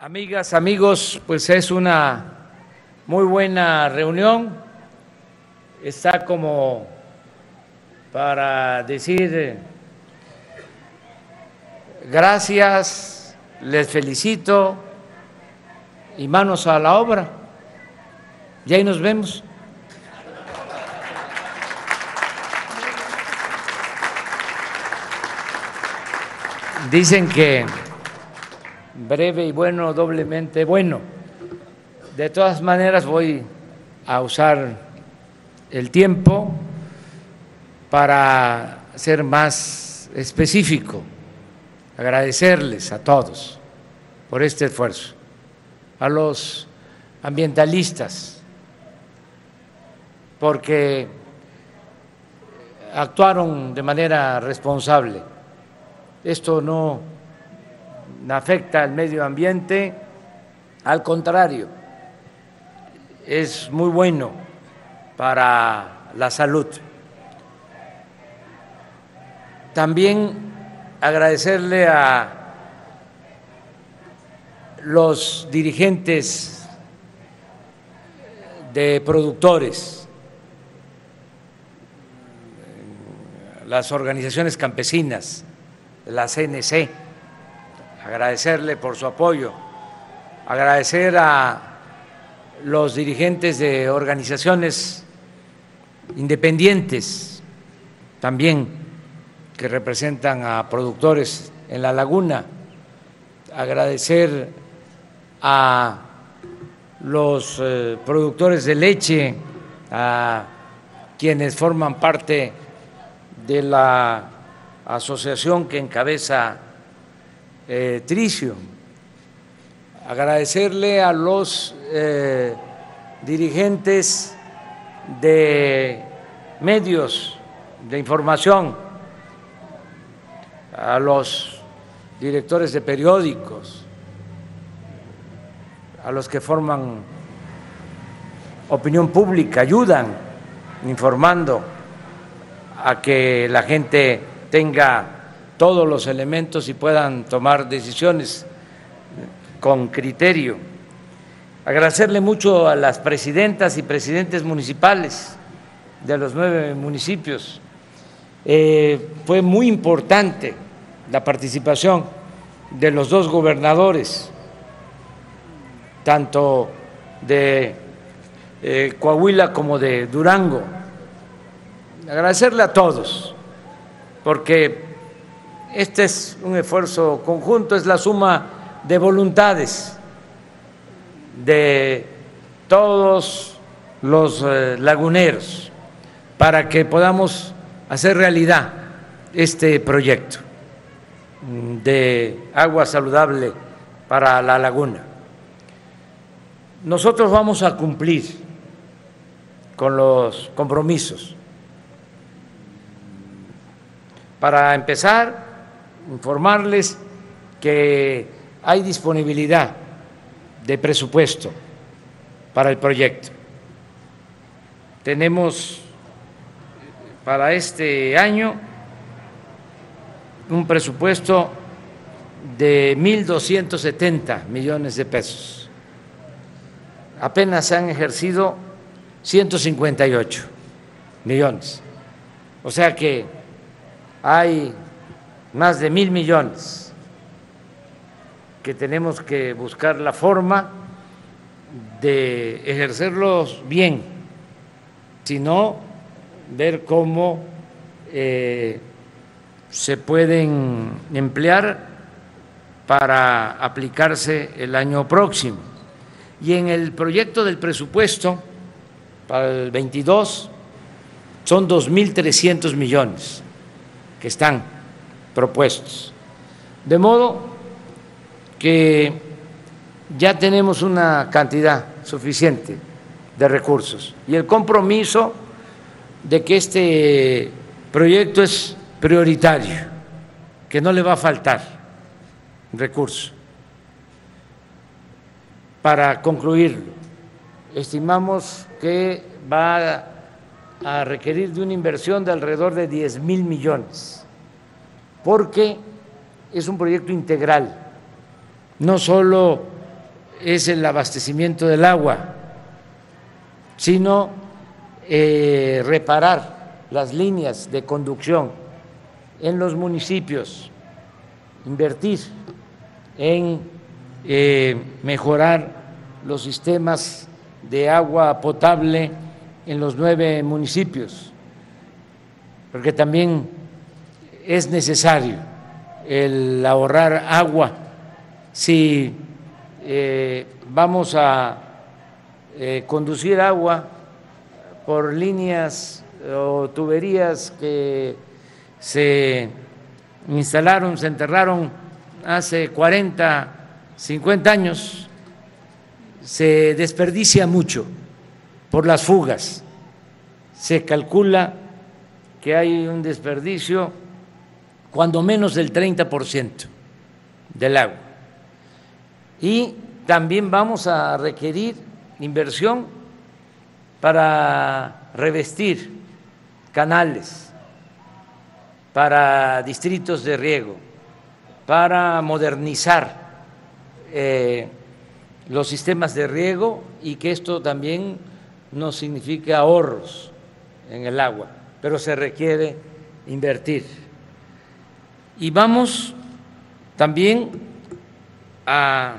Amigas, amigos, pues es una muy buena reunión. Está como para decir gracias, les felicito y manos a la obra. Y ahí nos vemos. Dicen que breve y bueno, doblemente bueno. De todas maneras voy a usar el tiempo para ser más específico, agradecerles a todos por este esfuerzo, a los ambientalistas, porque actuaron de manera responsable. Esto no afecta al medio ambiente, al contrario, es muy bueno para la salud. También agradecerle a los dirigentes de productores, las organizaciones campesinas, la CNC, agradecerle por su apoyo, agradecer a los dirigentes de organizaciones independientes también que representan a productores en la laguna, agradecer a los eh, productores de leche, a quienes forman parte de la asociación que encabeza eh, Tricio, agradecerle a los eh, dirigentes de medios de información, a los directores de periódicos, a los que forman opinión pública, ayudan informando a que la gente tenga todos los elementos y puedan tomar decisiones con criterio. Agradecerle mucho a las presidentas y presidentes municipales de los nueve municipios. Eh, fue muy importante la participación de los dos gobernadores, tanto de eh, Coahuila como de Durango. Agradecerle a todos, porque este es un esfuerzo conjunto, es la suma de voluntades de todos los eh, laguneros para que podamos hacer realidad este proyecto de agua saludable para la laguna. Nosotros vamos a cumplir con los compromisos. Para empezar, informarles que hay disponibilidad de presupuesto para el proyecto. Tenemos para este año un presupuesto de 1.270 millones de pesos. Apenas se han ejercido 158 millones. O sea que hay más de mil millones que tenemos que buscar la forma de ejercerlos bien, sino ver cómo eh, se pueden emplear para aplicarse el año próximo. Y en el proyecto del presupuesto para el 22 son 2.300 millones que están propuestos. De modo que ya tenemos una cantidad suficiente de recursos y el compromiso de que este proyecto es prioritario, que no le va a faltar recursos para concluirlo. Estimamos que va a requerir de una inversión de alrededor de 10 mil millones porque es un proyecto integral, no solo es el abastecimiento del agua, sino eh, reparar las líneas de conducción en los municipios, invertir en eh, mejorar los sistemas de agua potable en los nueve municipios, porque también es necesario el ahorrar agua si eh, vamos a eh, conducir agua por líneas o tuberías que se instalaron, se enterraron hace 40, 50 años, se desperdicia mucho por las fugas. Se calcula que hay un desperdicio cuando menos del 30% del agua. Y también vamos a requerir inversión para revestir canales, para distritos de riego, para modernizar eh, los sistemas de riego y que esto también no signifique ahorros en el agua, pero se requiere invertir. Y vamos también a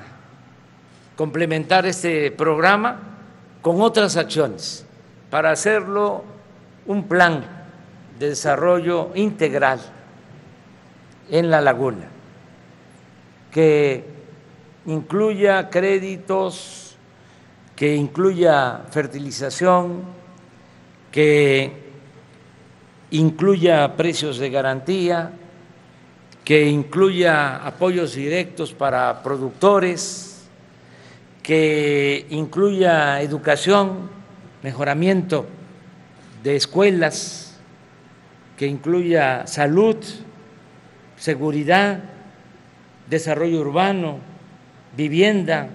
complementar este programa con otras acciones para hacerlo un plan de desarrollo integral en la laguna, que incluya créditos, que incluya fertilización, que incluya precios de garantía, que incluya apoyos directos para productores, que incluya educación, mejoramiento de escuelas, que incluya salud, seguridad, desarrollo urbano, vivienda,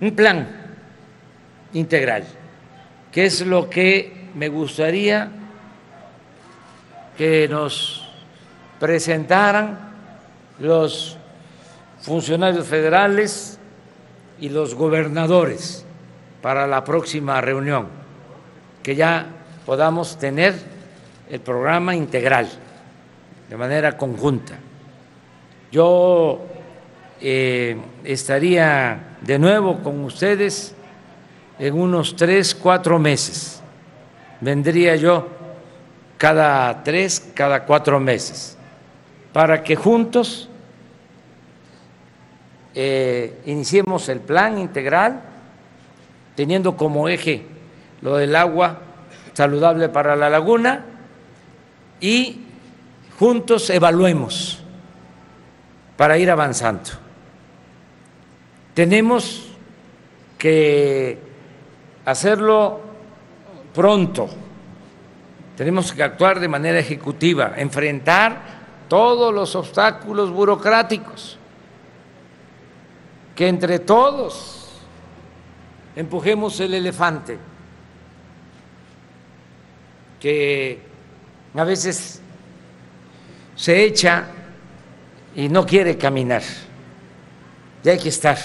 un plan integral, que es lo que me gustaría que nos presentaran los funcionarios federales y los gobernadores para la próxima reunión, que ya podamos tener el programa integral de manera conjunta. Yo eh, estaría de nuevo con ustedes en unos tres, cuatro meses. Vendría yo cada tres, cada cuatro meses para que juntos eh, iniciemos el plan integral, teniendo como eje lo del agua saludable para la laguna y juntos evaluemos para ir avanzando. Tenemos que hacerlo pronto, tenemos que actuar de manera ejecutiva, enfrentar todos los obstáculos burocráticos, que entre todos empujemos el elefante, que a veces se echa y no quiere caminar. Y hay que estar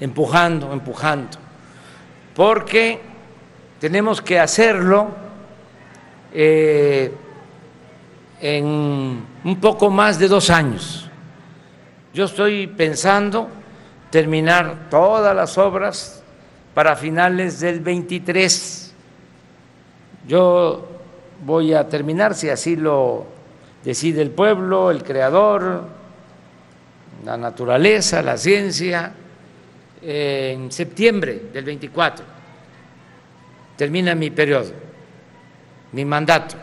empujando, empujando, porque tenemos que hacerlo eh, en un poco más de dos años. Yo estoy pensando terminar todas las obras para finales del 23. Yo voy a terminar, si así lo decide el pueblo, el creador, la naturaleza, la ciencia, en septiembre del 24. Termina mi periodo, mi mandato,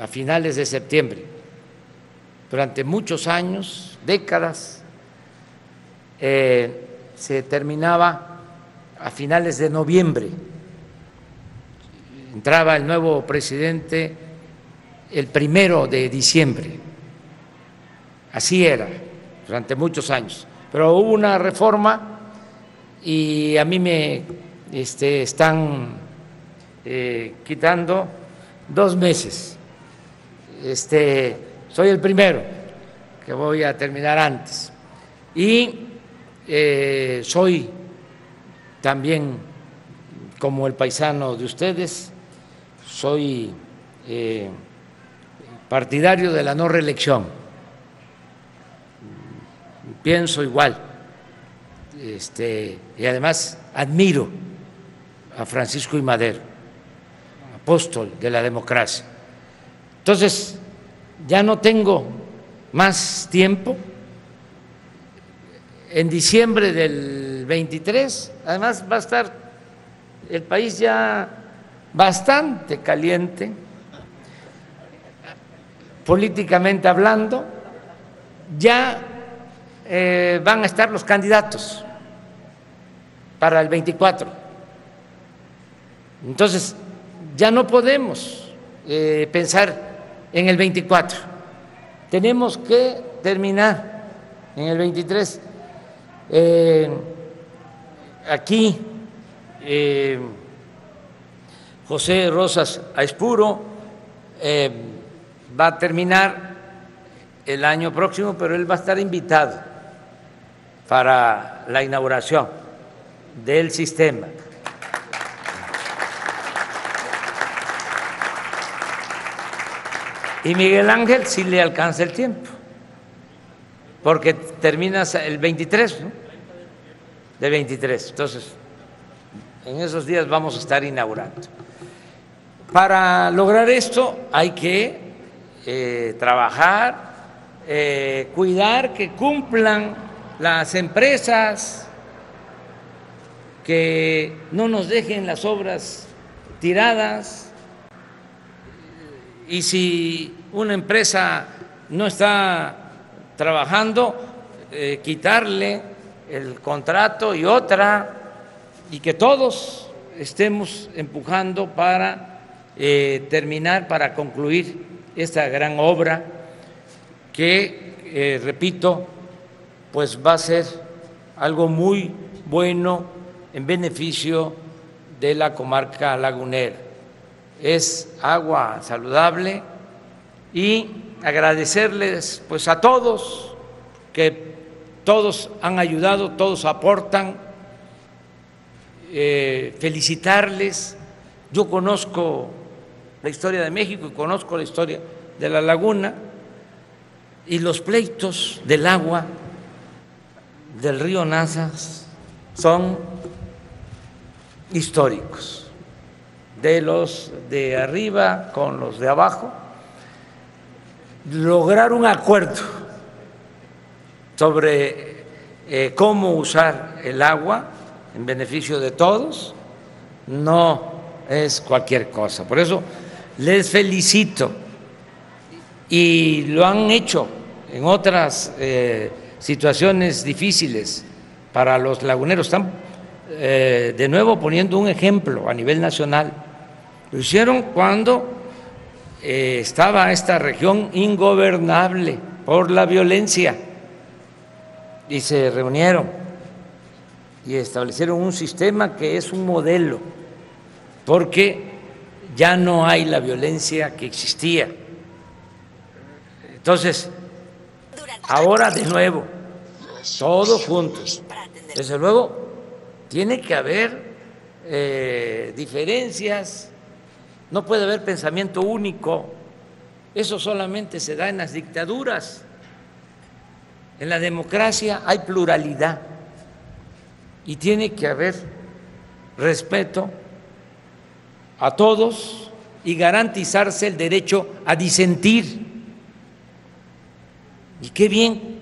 a finales de septiembre durante muchos años, décadas, eh, se terminaba a finales de noviembre. Entraba el nuevo presidente el primero de diciembre. Así era durante muchos años. Pero hubo una reforma y a mí me este, están eh, quitando dos meses. Este, soy el primero que voy a terminar antes. Y eh, soy también como el paisano de ustedes, soy eh, partidario de la no reelección. Pienso igual. Este, y además admiro a Francisco y Madero, apóstol de la democracia. Entonces, ya no tengo más tiempo. En diciembre del 23, además va a estar el país ya bastante caliente, políticamente hablando, ya eh, van a estar los candidatos para el 24. Entonces, ya no podemos eh, pensar en el 24. Tenemos que terminar en el 23. Eh, aquí eh, José Rosas Aispuro va a terminar el año próximo, pero él va a estar invitado para la inauguración del sistema. Y Miguel Ángel sí le alcanza el tiempo, porque terminas el 23, ¿no? De 23. Entonces, en esos días vamos a estar inaugurando. Para lograr esto hay que eh, trabajar, eh, cuidar que cumplan las empresas, que no nos dejen las obras tiradas y si una empresa no está trabajando, eh, quitarle el contrato y otra y que todos estemos empujando para eh, terminar, para concluir esta gran obra que, eh, repito, pues va a ser algo muy bueno en beneficio de la comarca lagunera. Es agua saludable y agradecerles pues a todos que todos han ayudado, todos aportan, eh, felicitarles. Yo conozco la historia de México y conozco la historia de la laguna y los pleitos del agua del río Nazas son históricos, de los de arriba con los de abajo, lograr un acuerdo sobre eh, cómo usar el agua en beneficio de todos no es cualquier cosa. Por eso les felicito y lo han hecho en otras eh, situaciones difíciles para los laguneros. Están eh, de nuevo poniendo un ejemplo a nivel nacional. Lo hicieron cuando eh, estaba esta región ingobernable por la violencia y se reunieron y establecieron un sistema que es un modelo, porque ya no hay la violencia que existía. Entonces, ahora de nuevo, todos juntos. Desde luego, tiene que haber eh, diferencias, no puede haber pensamiento único, eso solamente se da en las dictaduras. En la democracia hay pluralidad y tiene que haber respeto a todos y garantizarse el derecho a disentir. Y qué bien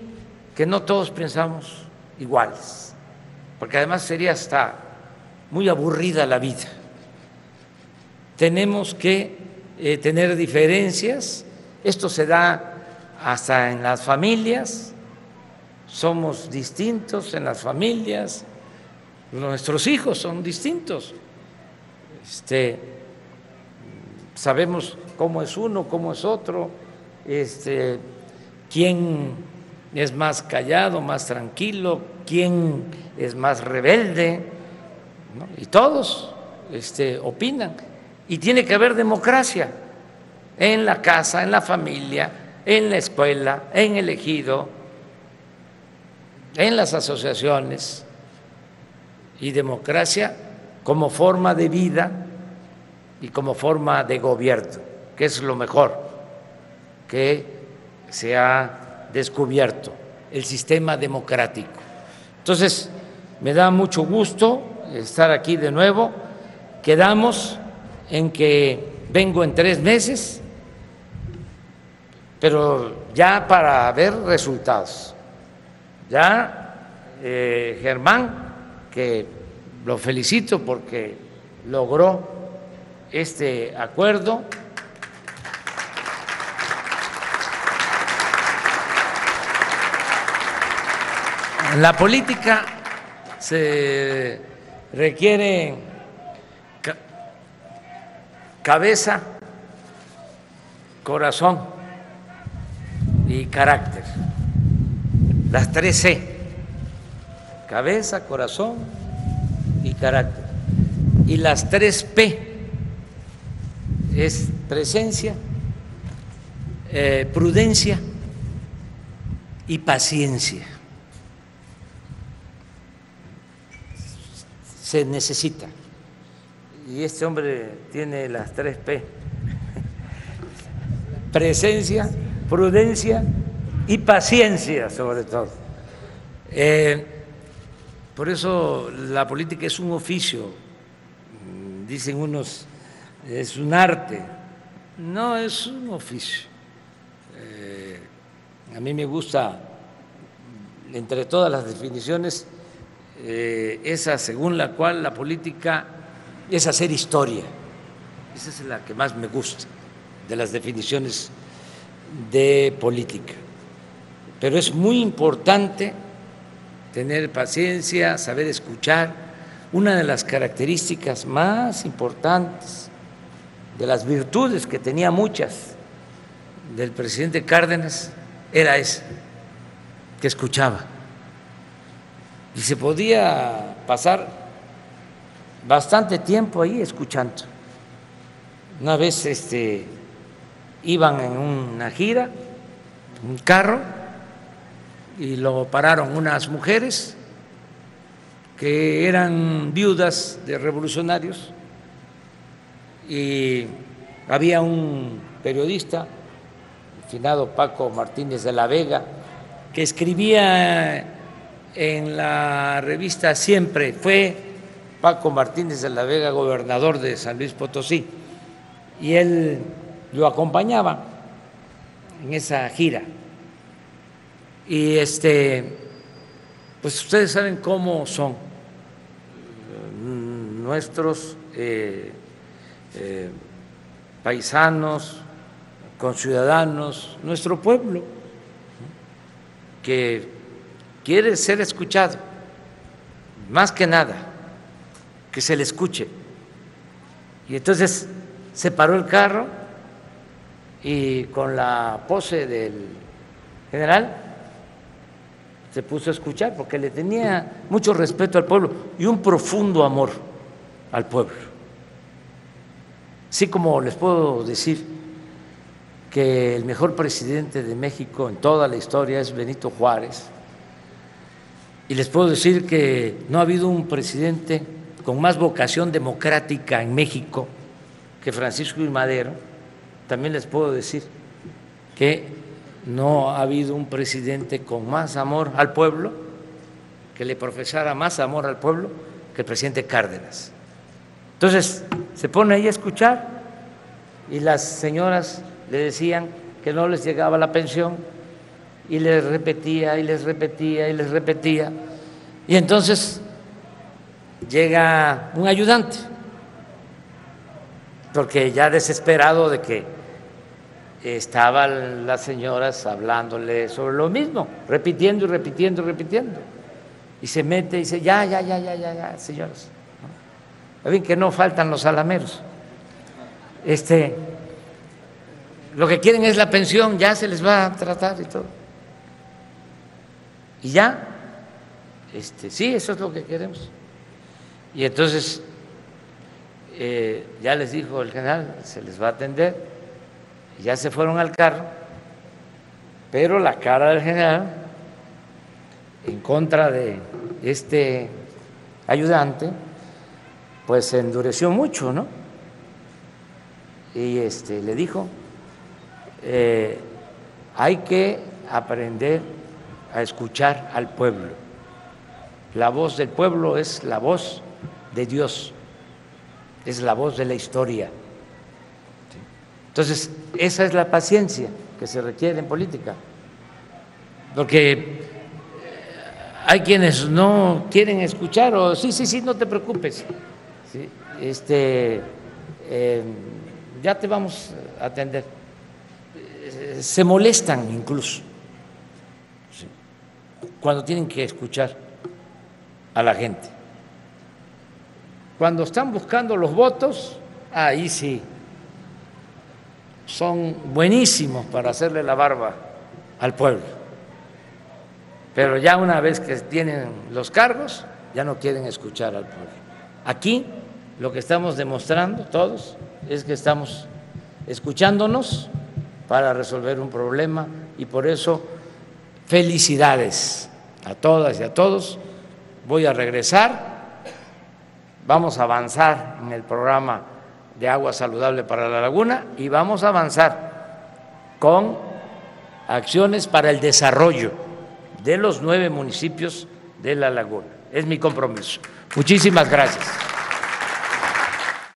que no todos pensamos iguales porque además sería hasta muy aburrida la vida. Tenemos que eh, tener diferencias, esto se da hasta en las familias, somos distintos en las familias, nuestros hijos son distintos. Este, sabemos cómo es uno, cómo es otro, este, quién es más callado, más tranquilo, quién es más rebelde, y todos este, opinan. Y tiene que haber democracia en la casa, en la familia, en la escuela, en el ejido. en las asociaciones y democracia como forma de vida y como forma de gobierno, que es lo mejor que se ha descubierto, el sistema democrático. Entonces, me da mucho gusto estar aquí de nuevo. Quedamos en que vengo en tres meses, pero ya para ver resultados. Ya eh, Germán, que lo felicito porque logró este acuerdo. La política se requiere cabeza, corazón y carácter. Las tres C. Cabeza, corazón y carácter. Y las tres P es presencia, eh, prudencia y paciencia. Se necesita. Y este hombre tiene las tres P. Presencia, prudencia y paciencia sobre todo. Eh, por eso la política es un oficio, dicen unos, es un arte, no es un oficio. Eh, a mí me gusta, entre todas las definiciones, eh, esa según la cual la política es hacer historia. Esa es la que más me gusta de las definiciones de política. Pero es muy importante tener paciencia, saber escuchar. Una de las características más importantes, de las virtudes que tenía muchas del presidente Cárdenas, era esa, que escuchaba. Y se podía pasar bastante tiempo ahí escuchando. Una vez este, iban en una gira, un carro, y lo pararon unas mujeres que eran viudas de revolucionarios y había un periodista, el finado Paco Martínez de la Vega, que escribía en la revista Siempre, fue Paco Martínez de la Vega, gobernador de San Luis Potosí, y él lo acompañaba en esa gira. Y este, pues ustedes saben cómo son nuestros eh, eh, paisanos, conciudadanos, nuestro pueblo, que quiere ser escuchado, más que nada que se le escuche. Y entonces se paró el carro y con la pose del general se puso a escuchar porque le tenía mucho respeto al pueblo y un profundo amor al pueblo. Así como les puedo decir que el mejor presidente de México en toda la historia es Benito Juárez, y les puedo decir que no ha habido un presidente con más vocación democrática en México que Francisco y Madero, también les puedo decir que no ha habido un presidente con más amor al pueblo, que le profesara más amor al pueblo que el presidente Cárdenas. Entonces se pone ahí a escuchar y las señoras le decían que no les llegaba la pensión y les repetía y les repetía y les repetía. Y entonces llega un ayudante, porque ya desesperado de que estaban las señoras hablándole sobre lo mismo, repitiendo y repitiendo y repitiendo. Y se mete y dice, ya, ya, ya, ya, ya, ya, señoras. Ven que no faltan los alameros. Este, lo que quieren es la pensión, ya se les va a tratar y todo. Y ya, este, sí, eso es lo que queremos. Y entonces eh, ya les dijo el general, se les va a atender, ya se fueron al carro, pero la cara del general en contra de este ayudante, pues se endureció mucho, ¿no? Y este, le dijo, eh, hay que aprender a escuchar al pueblo. La voz del pueblo es la voz de Dios, es la voz de la historia. Entonces, esa es la paciencia que se requiere en política, porque hay quienes no quieren escuchar o sí, sí, sí, no te preocupes, este, eh, ya te vamos a atender. Se molestan incluso cuando tienen que escuchar a la gente. Cuando están buscando los votos, ahí sí, son buenísimos para hacerle la barba al pueblo. Pero ya una vez que tienen los cargos, ya no quieren escuchar al pueblo. Aquí lo que estamos demostrando todos es que estamos escuchándonos para resolver un problema y por eso felicidades a todas y a todos. Voy a regresar, vamos a avanzar en el programa de agua saludable para la laguna y vamos a avanzar con acciones para el desarrollo de los nueve municipios de la laguna. Es mi compromiso. Muchísimas gracias.